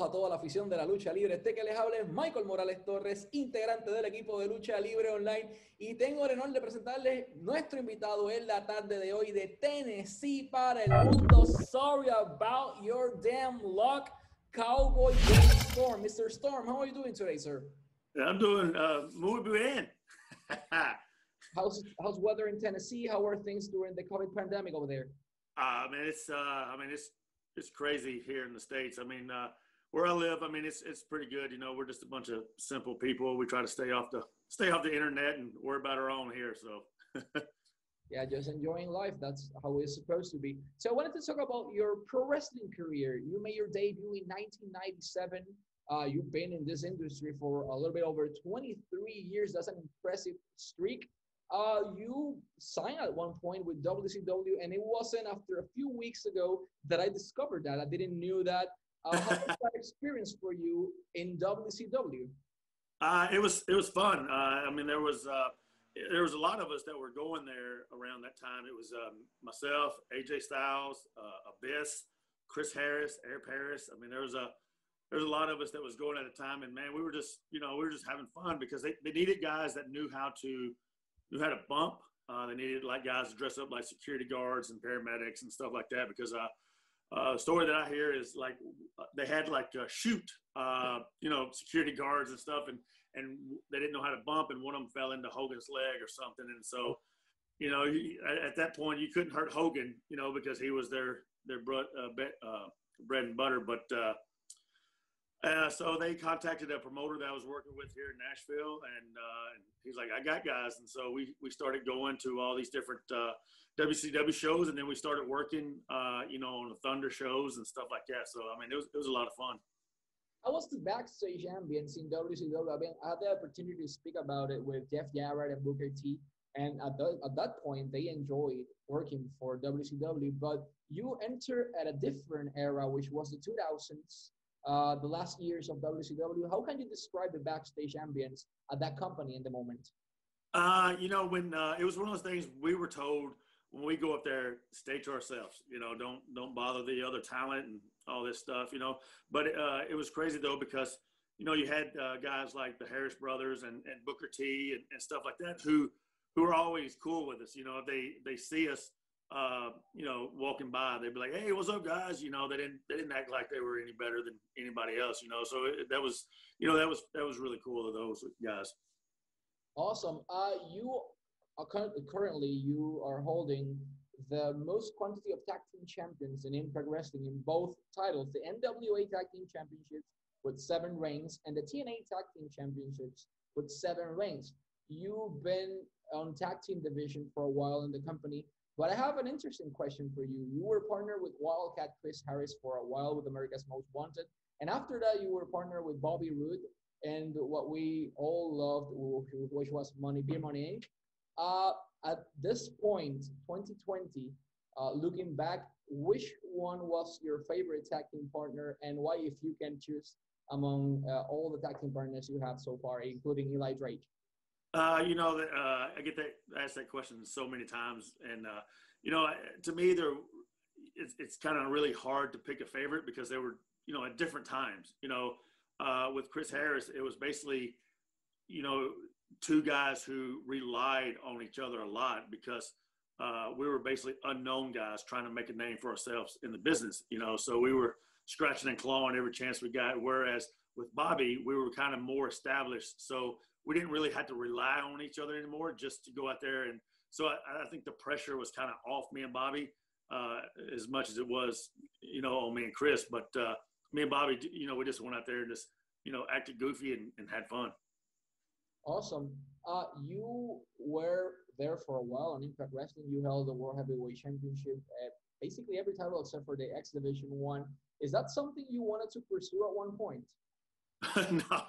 Saludos a toda la afición de la lucha libre. Este que les habla es Michael Morales Torres, integrante del equipo de lucha libre online. Y tengo el honor de presentarles nuestro invitado en la tarde de hoy de Tennessee para el mundo. Sorry about your damn luck, Cowboy Storm. Mr. Storm, how are you doing today, sir? I'm doing uh, muy bien. how's how's weather in Tennessee? How are things during the COVID pandemic over there? Uh, man, it's uh, I mean it's it's crazy here in the states. I mean, uh, where I live, I mean, it's it's pretty good. You know, we're just a bunch of simple people. We try to stay off the stay off the internet and worry about our own here. So. yeah, just enjoying life. That's how it's supposed to be. So I wanted to talk about your pro wrestling career. You made your debut in 1997. Uh, you've been in this industry for a little bit over 23 years. That's an impressive streak. Uh, you signed at one point with WCW, and it wasn't after a few weeks ago that I discovered that. I didn't knew that. Uh, how was that experience for you in WCW? Uh, it was it was fun. Uh, I mean, there was uh, there was a lot of us that were going there around that time. It was um, myself, AJ Styles, uh, Abyss, Chris Harris, Air Paris. I mean, there was a there's a lot of us that was going at the time, and man, we were just you know we were just having fun because they, they needed guys that knew how to who had a bump. Uh, they needed like guys to dress up like security guards and paramedics and stuff like that because uh, uh, story that I hear is like they had like a shoot, uh, you know, security guards and stuff, and and they didn't know how to bump, and one of them fell into Hogan's leg or something, and so, you know, at that point you couldn't hurt Hogan, you know, because he was their their bread, uh, uh, bread and butter, but uh, uh, so they contacted a promoter that I was working with here in Nashville, and, uh, and he's like, "I got guys," and so we we started going to all these different uh, WCW shows, and then we started working, uh, you know, on the Thunder shows and stuff like that. So I mean, it was it was a lot of fun. I was the backstage ambience in WCW. I mean, I had the opportunity to speak about it with Jeff Jarrett and Booker T, and at, the, at that point, they enjoyed working for WCW. But you enter at a different era, which was the 2000s uh, the last years of WCW. How can you describe the backstage ambience at that company in the moment? Uh, you know, when uh, it was one of those things we were told when we go up there, stay to ourselves. You know, don't don't bother the other talent and all this stuff. You know, but uh, it was crazy though because you know you had uh, guys like the Harris brothers and, and Booker T and, and stuff like that who who are always cool with us. You know, they they see us uh, you know, walking by, they'd be like, "Hey, what's up, guys?" You know, they didn't they didn't act like they were any better than anybody else. You know, so it, that was you know that was that was really cool of those guys. Awesome. Uh, you are currently you are holding the most quantity of tag team champions in Impact Wrestling in both titles: the NWA Tag Team Championships with seven reigns and the TNA Tag Team Championships with seven reigns. You've been on tag team division for a while in the company. But I have an interesting question for you. You were partnered with Wildcat Chris Harris for a while with America's Most Wanted. And after that, you were partnered with Bobby Roode and what we all loved, which was Money Beer Money. Uh, at this point, 2020, uh, looking back, which one was your favorite tag team partner and why, if you can choose among uh, all the tag team partners you have so far, including Eli Drake? Uh, you know, uh, I get that asked that question so many times, and uh, you know, to me, there it's, it's kind of really hard to pick a favorite because they were, you know, at different times. You know, uh, with Chris Harris, it was basically, you know, two guys who relied on each other a lot because uh, we were basically unknown guys trying to make a name for ourselves in the business. You know, so we were scratching and clawing every chance we got. Whereas with Bobby, we were kind of more established, so we didn't really have to rely on each other anymore just to go out there. And so I, I think the pressure was kind of off me and Bobby uh, as much as it was, you know, on me and Chris. But uh, me and Bobby, you know, we just went out there and just, you know, acted goofy and, and had fun. Awesome. Uh, you were there for a while on Impact Wrestling. You held the World Heavyweight Championship at basically every title except for the X Division one. Is that something you wanted to pursue at one point? no,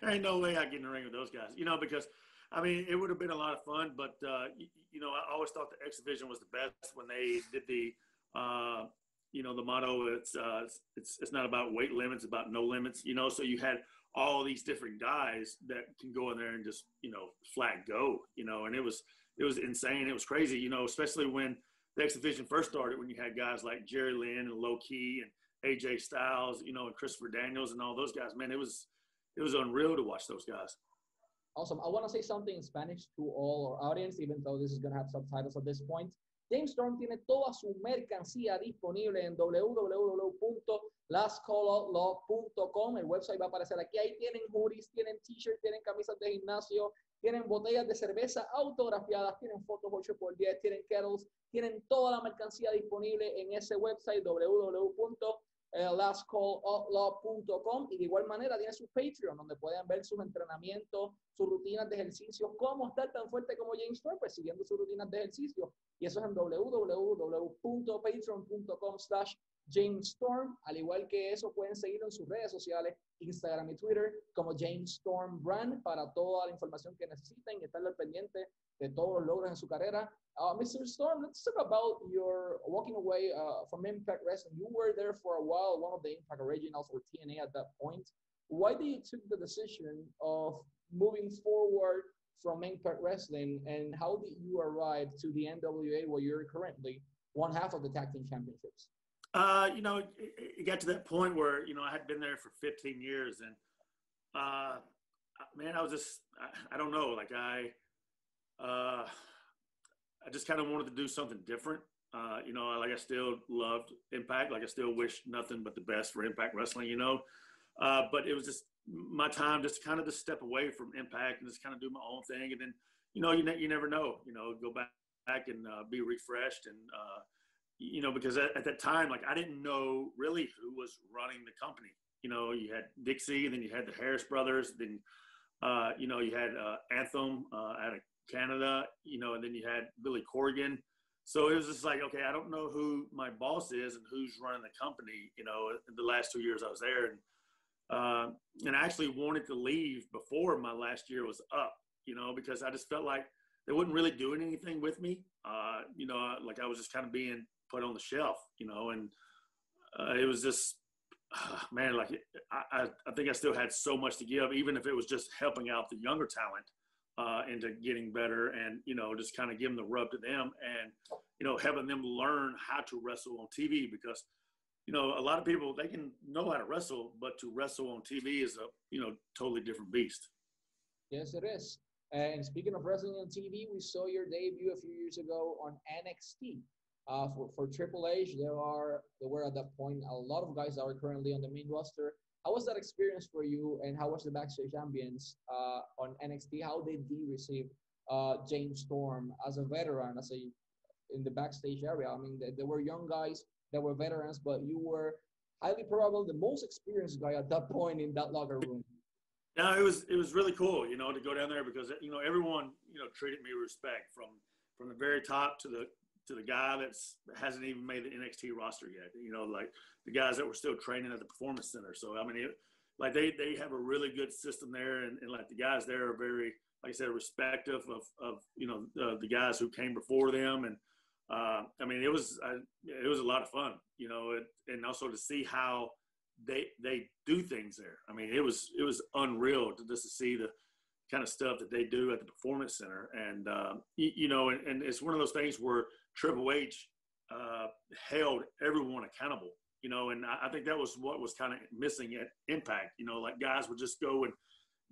there ain't no way I get in the ring with those guys. You know, because I mean, it would have been a lot of fun, but uh, you, you, know, I always thought the X Division was the best when they did the, uh, you know, the motto. It's, uh, it's it's not about weight limits, it's about no limits. You know, so you had all these different guys that can go in there and just you know flat go. You know, and it was it was insane. It was crazy. You know, especially when the X Division first started, when you had guys like Jerry Lynn and Low Ki and AJ Styles, you know, and Christopher Daniels and all those guys. Man, it was it was unreal to watch those guys. Awesome. I want to say something in Spanish to all our audience, even though this is going to have subtitles at this point. James Storm tiene toda su mercancía disponible en www.lastcalloutlaw.com. El website va a aparecer aquí. Ahí tienen hoodies, tienen t-shirts, tienen camisas de gimnasio, tienen botellas de cerveza autografiadas, tienen fotos 8x10, tienen kettles, tienen toda la mercancía disponible en ese website www.lastcalloutlaw.com y de igual manera tiene su Patreon donde pueden ver sus entrenamientos, sus rutinas de ejercicio, cómo estar tan fuerte como James Storm, pues siguiendo sus rutinas de ejercicio. Y eso es en www.patreon.com slash James Storm. Al igual que eso, pueden seguirlo en sus redes sociales, Instagram y Twitter, como James Storm Brand, para toda la información que necesiten y estar al pendiente de todos los logros en su carrera. Uh, Mr. Storm, let's talk about your walking away uh, from Impact Wrestling. You were there for a while, one of the Impact Originals or TNA at that point. Why did you took the decision of moving forward from Impact Wrestling, and how did you arrive to the NWA where you're currently one half of the tag team championships? Uh, you know, it, it, got to that point where you know I had been there for 15 years, and uh, man, I was just I, I don't know, like I, uh, I just kind of wanted to do something different. Uh, you know, like I still loved Impact, like I still wish nothing but the best for Impact Wrestling. You know, uh, but it was just my time just kind of to step away from Impact and just kind of do my own thing, and then you know, you ne- you never know, you know, go back back and uh, be refreshed and uh, you know, because at, at, that time, like I didn't know really who was running the company. You know, you had Dixie, and then you had the Harris brothers, then uh, you know you had uh, Anthem out of Canada, you know, and then you had Billy Corgan. So it was just like, okay, I don't know who my boss is and who's running the company. You know, in the last two years I was there, and uh, and I actually wanted to leave before my last year was up. You know, because I just felt like they wasn't really doing anything with me. Uh, you know, like I was just kind of being put on the shelf, you know, and uh, it was just, uh, man, like I, I think I still had so much to give, even if it was just helping out the younger talent uh, into getting better and, you know, just kind of giving the rub to them and, you know, having them learn how to wrestle on TV because, you know, a lot of people, they can know how to wrestle, but to wrestle on TV is a, you know, totally different beast. Yes, it is. And speaking of wrestling on TV, we saw your debut a few years ago on NXT. Uh, for, for Triple H, there are there were at that point a lot of guys that are currently on the main roster. How was that experience for you, and how was the backstage ambience uh, on NXT? How did they receive uh, James Storm as a veteran, as a in the backstage area? I mean, there were young guys that were veterans, but you were highly probably the most experienced guy at that point in that locker room. Yeah, it was it was really cool, you know, to go down there because you know everyone you know treated me with respect from from the very top to the to the guy that's hasn't even made the NXT roster yet. You know, like the guys that were still training at the performance center. So I mean, it, like they they have a really good system there, and, and like the guys there are very, like I said, respective of of you know the guys who came before them, and uh, I mean it was I, it was a lot of fun, you know, it, and also to see how they they do things there. I mean, it was it was unreal to just to see the kind of stuff that they do at the performance center, and uh, you, you, know, and, and, it's one of those things where Triple H uh, held everyone accountable, you know, and I, I think that was what was kind of missing at Impact. You know, like guys would just go and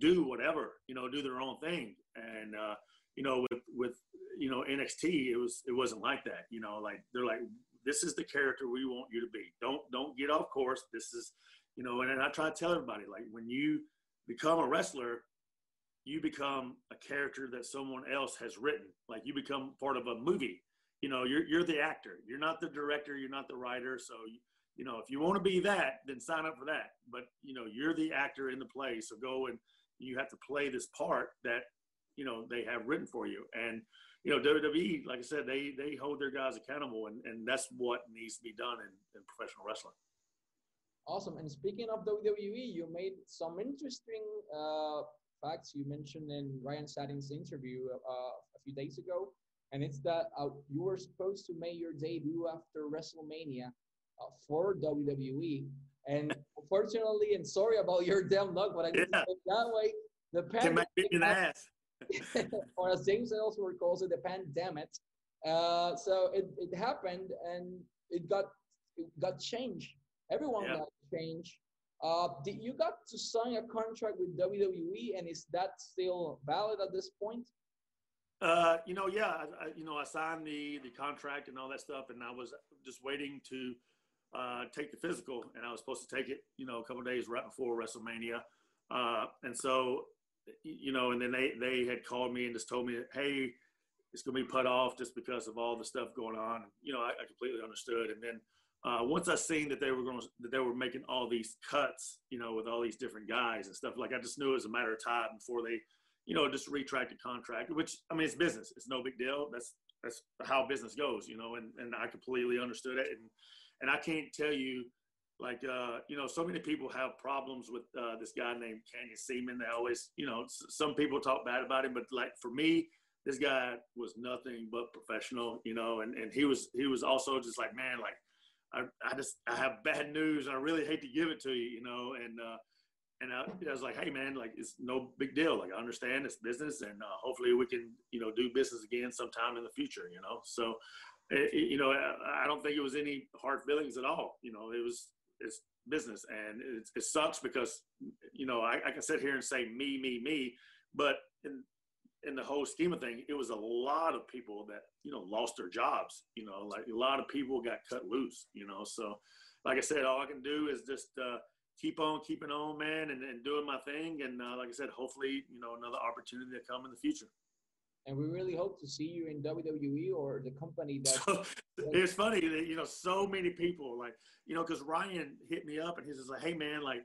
do whatever, you know, do their own thing, and uh, you know, with with you know NXT, it was it wasn't like that. You know, like they're like, this is the character we want you to be. Don't don't get off course. This is, you know, and, and I try to tell everybody like when you become a wrestler, you become a character that someone else has written. Like you become part of a movie you know, you're you're the actor. You're not the director. You're not the writer. So you know, if you want to be that, then sign up for that. But you know, you're the actor in the play. So go and you have to play this part that you know they have written for you. And you know, WWE, like I said, they they hold their guys accountable, and and that's what needs to be done in, in professional wrestling. Awesome. And speaking of WWE, you made some interesting uh, facts you mentioned in Ryan Satin's interview uh, a few days ago and it's that uh, you were supposed to make your debut after WrestleMania uh, for WWE, and unfortunately, and sorry about your damn luck, but I need yeah. that way. The pandemic, the ass. or as James Ellsworth calls it, the pandemic. Uh, so it, it happened, and it got it got changed Everyone Yeah. got change. Uh, did you got to sign a contract with WWE, and is that still valid at this point? Uh, you know, yeah, I, I, you know, I signed the the contract and all that stuff, and I was just waiting to uh, take the physical, and I was supposed to take it, you know, a couple days right before WrestleMania, uh, and so, you know, and then they they had called me and just told me, hey, it's going to be put off just because of all the stuff going on. You know, I, I completely understood, and then. Uh, once I seen that they were going that they were making all these cuts, you know, with all these different guys and stuff, like I just knew it was a matter of time before they you know, just retract the contract, which I mean, it's business. It's no big deal. That's that's how business goes, you know, and, and I completely understood it. And and I can't tell you, like, uh, you know, so many people have problems with uh, this guy named Canyon Ceman. They always, you know, some people talk bad about him, but like for me, this guy was nothing but professional, you know, and, and he was he was also just like, man, like I, I just I have bad news. I really hate to give it to you, you know, and uh, and I, I, was like, hey man, like it's no big deal. Like I understand it's business, and uh, hopefully we can you know do business again sometime in the future. You know, so it, it, you know I, don't think it was any hard feelings at all. You know, it was it's business, and it, it sucks because you know I, I, can sit here and say me, me, me, but in in the whole scheme of things, it was a lot of people that you know lost their jobs. You know, like a lot of people got cut loose. You know, so like I said, all I can do is just. Uh, keep on keeping on, man, and, and doing my thing. And uh, like I said, hopefully, you know, another opportunity to come in the future. And we really hope to see you in WWE or the company that. So, it's funny that you know so many people like you know because Ryan hit me up and he's just like, hey man, like.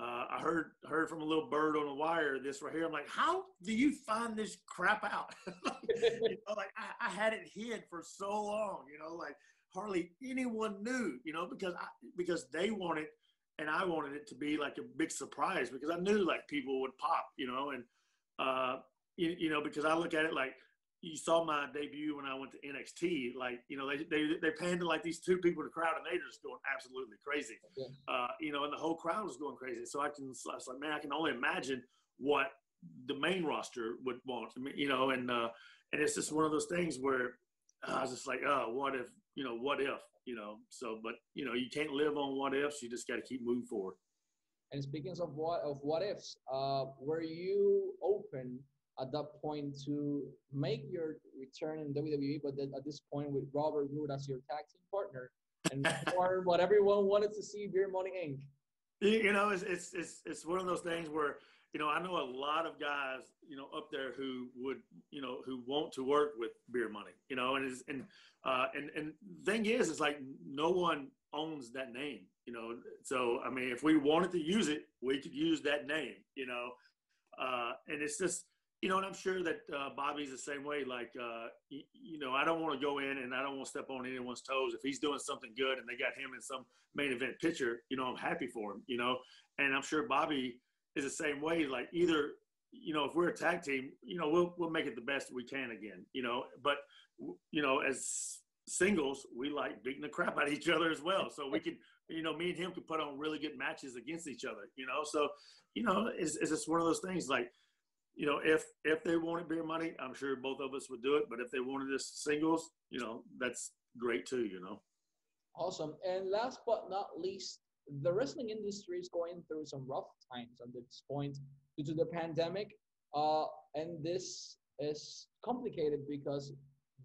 Uh, I heard heard from a little bird on a wire this right here. I'm like, how do you find this crap out? you know, like I, I had it hid for so long. You know, like hardly anyone knew. You know, because I, because they wanted and I wanted it to be like a big surprise because I knew like people would pop, you know, and uh, you, you know because I look at it like you saw my debut when I went to NXT, like you know they they they panned like these two people in the crowd and they were just going absolutely crazy, yeah. uh, you know, and the whole crowd was going crazy. So I can I was like, man, I can only imagine what the main roster would want, you know, and uh, and it's just one of those things where I was just like, oh, what if, you know, what if, you know, so, but, you know, you can't live on what ifs. You just got to keep moving forward. And speaking of what, of what ifs, uh, were you open at that point to make your return in WWE, but then at this point with Robert Roode as your tag team partner and for what everyone wanted to see Beer Money Inc. You know, it's, it's, it's, it's one of those things where, you know, I know a lot of guys, you know, up there who would, you know, who want to work with beer money, you know, and and uh, and and thing is, it's like no one owns that name, you know. So I mean, if we wanted to use it, we could use that name, you know. Uh, and it's just, you know, and I'm sure that uh, Bobby's the same way. Like, uh, you, you know, I don't want to go in and I don't want to step on anyone's toes. If he's doing something good and they got him in some main event picture, you know, I'm happy for him, you know. And I'm sure Bobby is the same way. Like either, you know, if we're a tag team, you know, we'll we'll make it the best we can again, you know. But you know, as singles, we like beating the crap out of each other as well. So we can, you know, me and him could put on really good matches against each other, you know. So, you know, it's, it's just one of those things. Like, you know, if if they wanted beer money, I'm sure both of us would do it. But if they wanted us singles, you know, that's great too, you know. Awesome. And last but not least, the wrestling industry is going through some rough times at this point due to the pandemic. Uh, and this is complicated because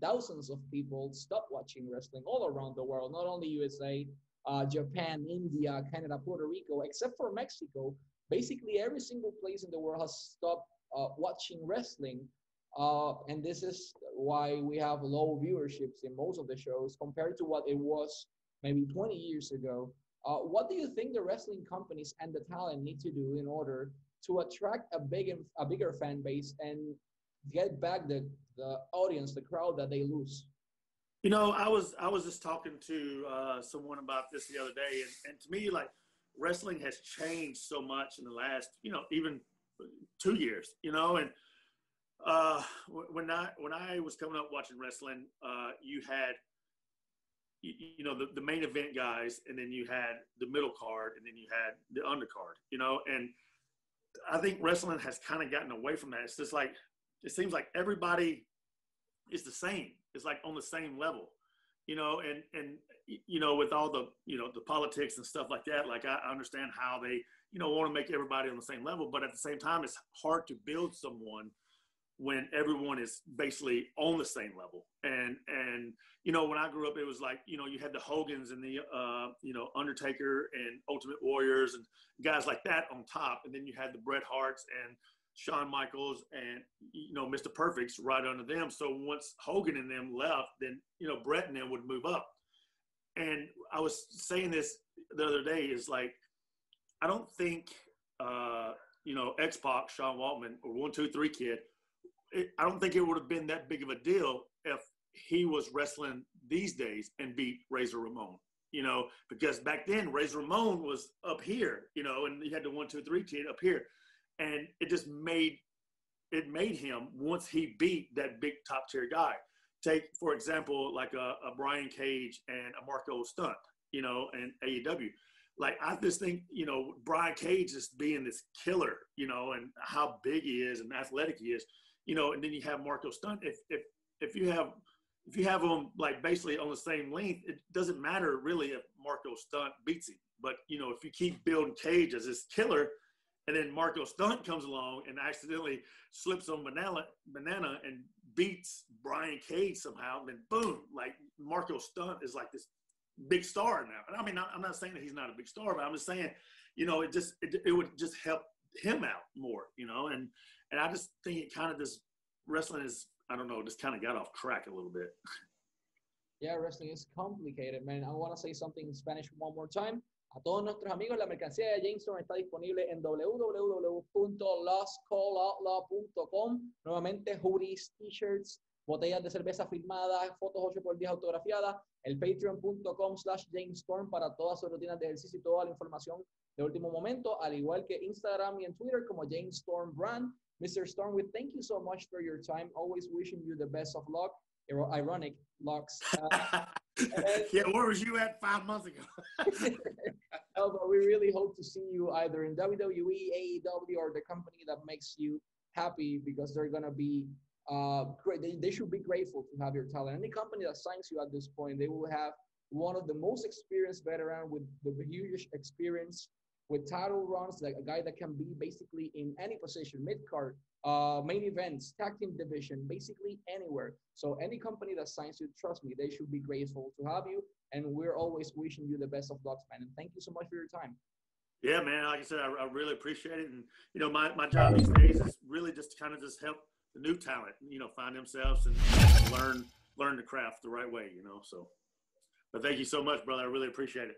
thousands of people stop watching wrestling all around the world, not only USA, uh, Japan, India, Canada, Puerto Rico, except for Mexico. Basically, every single place in the world has stopped uh, watching wrestling. Uh, and this is why we have low viewerships in most of the shows compared to what it was maybe 20 years ago. Uh, what do you think the wrestling companies and the talent need to do in order to attract a big a bigger fan base and get back the, the audience, the crowd that they lose? You know, I was I was just talking to uh, someone about this the other day, and, and to me, like wrestling has changed so much in the last, you know, even two years. You know, and uh, when I when I was coming up watching wrestling, uh, you had you, know the, the main event guys, and then you had the middle card, and then you had the undercard. You know, and I think wrestling has kind of gotten away from that. It's just like it seems like everybody is the same. It's like on the same level. you know, and and you know, with all the you know the politics and stuff like that, like I understand how they you know want to make everybody on the same level, but at the same time, it's hard to build someone when everyone is basically on the same level. And and you know, when I grew up, it was like you know you had the Hogans and the uh, you know Undertaker and Ultimate Warriors and guys like that on top, and then you had the Bret Harts and Shawn Michaels and you know Mr. Perfect's right under them. So once Hogan and them left, then you know Bret and them would move up. And I was saying this the other day is like I don't think uh, you know X Pac, Sean Waltman, or One Two Three Kid. I don't think it would have been that big of a deal if he was wrestling these days and beat Razor Ramon. You know, because back then Razor Ramon was up here, you know, and he had the One Two Three Kid up here and it just made it made him once he beat that big top tier guy. Take for example, like a, a Brian Cage and a Marko Stunt, you know, and AEW. Like I just think, you know, Brian Cage just being this killer, you know, and how big he is and athletic he is, you know, and then you have Marko Stunt. If if if you have if you have them like basically on the same length, it doesn't matter really if Marko Stunt beats him. But you know, if you keep building Cage as this killer, and then Marko Stunt comes along and accidentally slips on banana, banana and beats Brian Cage somehow. Then boom, like Marko Stunt is like this big star now. And I mean, I'm not saying that he's not a big star, but I'm just saying, you know, it just it, it would just help him out more, you know. And and I just think it kind of this wrestling is I don't know, just kind of got off track a little bit. Yeah, wrestling is complicated, man. I want to say something in Spanish one more time. A todos nuestros amigos, la mercancía de Jameson está disponible en www.lostcalloutlaw.com. Nuevamente, hoodies, t-shirts, botellas de cerveza firmadas, fotos 8 por 10 autografiadas, el patreon.com slash Storm para todas sus rutinas de ejercicio y toda la información de último momento, al igual que Instagram y Twitter como James Storm Brand. Mr. Storm, we thank you so much for your time. Always wishing you the best of luck. Ironic locks. Uh, yeah, where was you at five months ago? no, but we really hope to see you either in WWE, AEW, or the company that makes you happy because they're gonna be uh, great. They, they should be grateful to have your talent. Any company that signs you at this point, they will have one of the most experienced veteran with the huge experience with title runs, like a guy that can be basically in any position, mid card, uh, main events, tag team division, basically anywhere. So any company that signs you, trust me, they should be grateful to have you. And we're always wishing you the best of luck, man. And thank you so much for your time. Yeah, man. Like I said, I, I really appreciate it. And you know, my, my job these days is really just to kind of just help the new talent, you know, find themselves and, and learn learn the craft the right way, you know. So, but thank you so much, brother. I really appreciate it.